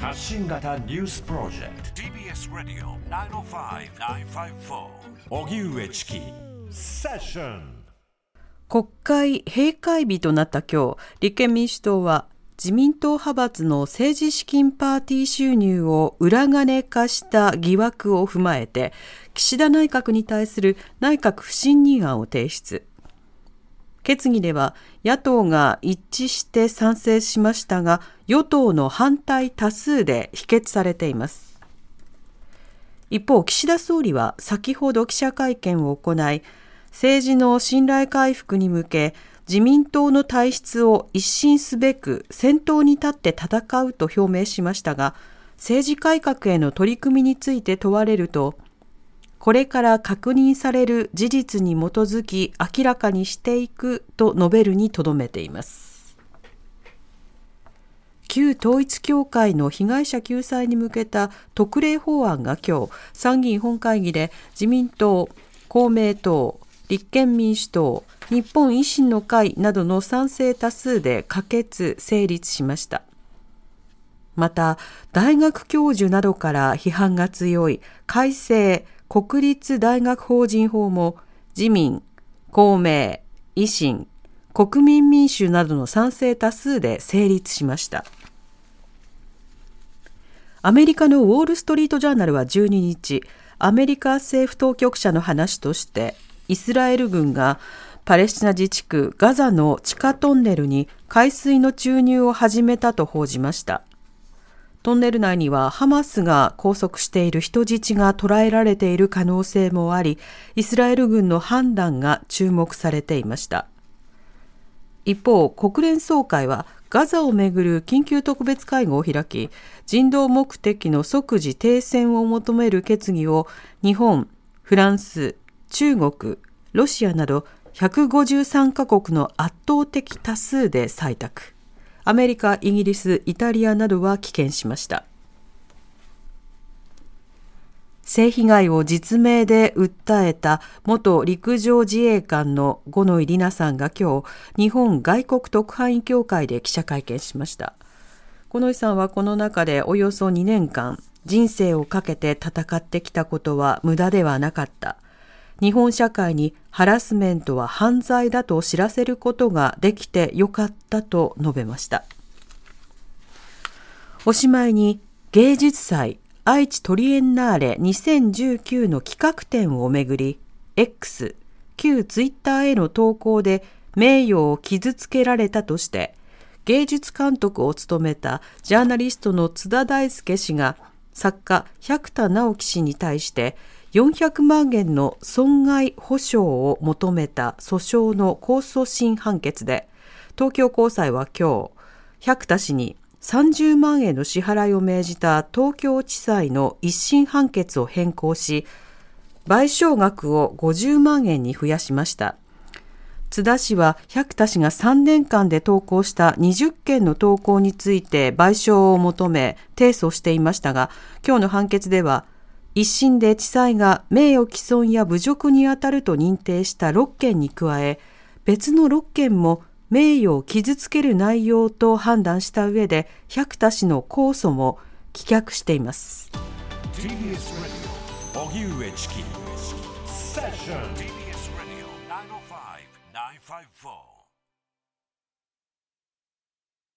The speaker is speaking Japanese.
発信型ニュースプロジェクト。TBS ラディオ905-954おぎゅうえちきセッション国会閉会日となった今日、立憲民主党は自民党派閥の政治資金パーティー収入を裏金化した疑惑を踏まえて、岸田内閣に対する内閣不信任案を提出。決議では野党が一致して賛成しましたが、与党の反対多数で否決されています。一方、岸田総理は先ほど記者会見を行い、政治の信頼回復に向け、自民党の体質を一新すべく先頭に立って戦うと表明しましたが、政治改革への取り組みについて問われると、これから確認される事実に基づき明らかにしていくと述べるにとどめています。旧統一教会の被害者救済に向けた特例法案が今日参議院本会議で自民党、公明党、立憲民主党、日本維新の会などの賛成多数で可決・成立しました。また、大学教授などから批判が強い改正国立大学法人法も自民、公明、維新、国民民主などの賛成多数で成立しました。アメリカのウォール・ストリート・ジャーナルは12日、アメリカ政府当局者の話として、イスラエル軍がパレスチナ自治区ガザの地下トンネルに海水の注入を始めたと報じました。トンネル内にはハマスが拘束している人質が捕らえられている可能性もあり、イスラエル軍の判断が注目されていました。一方、国連総会はガザをめぐる緊急特別会合を開き、人道目的の即時停戦を求める決議を日本、フランス、中国、ロシアなど153カ国の圧倒的多数で採択。アメリカ、イギリス、イタリアなどは棄権しました。性被害を実名で訴えた元陸上自衛官の五ノ井里奈さんが今日、日本外国特派員協会で記者会見しました。五ノ井さんはこの中でおよそ2年間、人生をかけて戦ってきたことは無駄ではなかった。日本社会にハラスメントは犯罪だと知らせることができてよかったと述べました。おしまいに芸術祭愛知トリエンナーレ2019の企画展をめぐり X 旧ツイッターへの投稿で名誉を傷つけられたとして芸術監督を務めたジャーナリストの津田大介氏が作家百田直樹氏に対して400万円の損害補償を求めた訴訟の控訴審判決で、東京高裁は今日、百田氏に30万円の支払いを命じた東京地裁の一審判決を変更し、賠償額を50万円に増やしました。津田氏は百田氏が3年間で投稿した20件の投稿について賠償を求め提訴していましたが、今日の判決では一審で地裁が名誉毀損や侮辱にあたると認定した6件に加え、別の6件も名誉を傷つける内容と判断した上で、百田氏の控訴も棄却しています。TBS